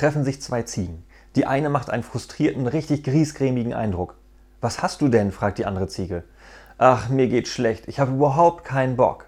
treffen sich zwei Ziegen. Die eine macht einen frustrierten, richtig griesgrämigen Eindruck. Was hast du denn? fragt die andere Ziege. Ach, mir geht's schlecht, ich habe überhaupt keinen Bock.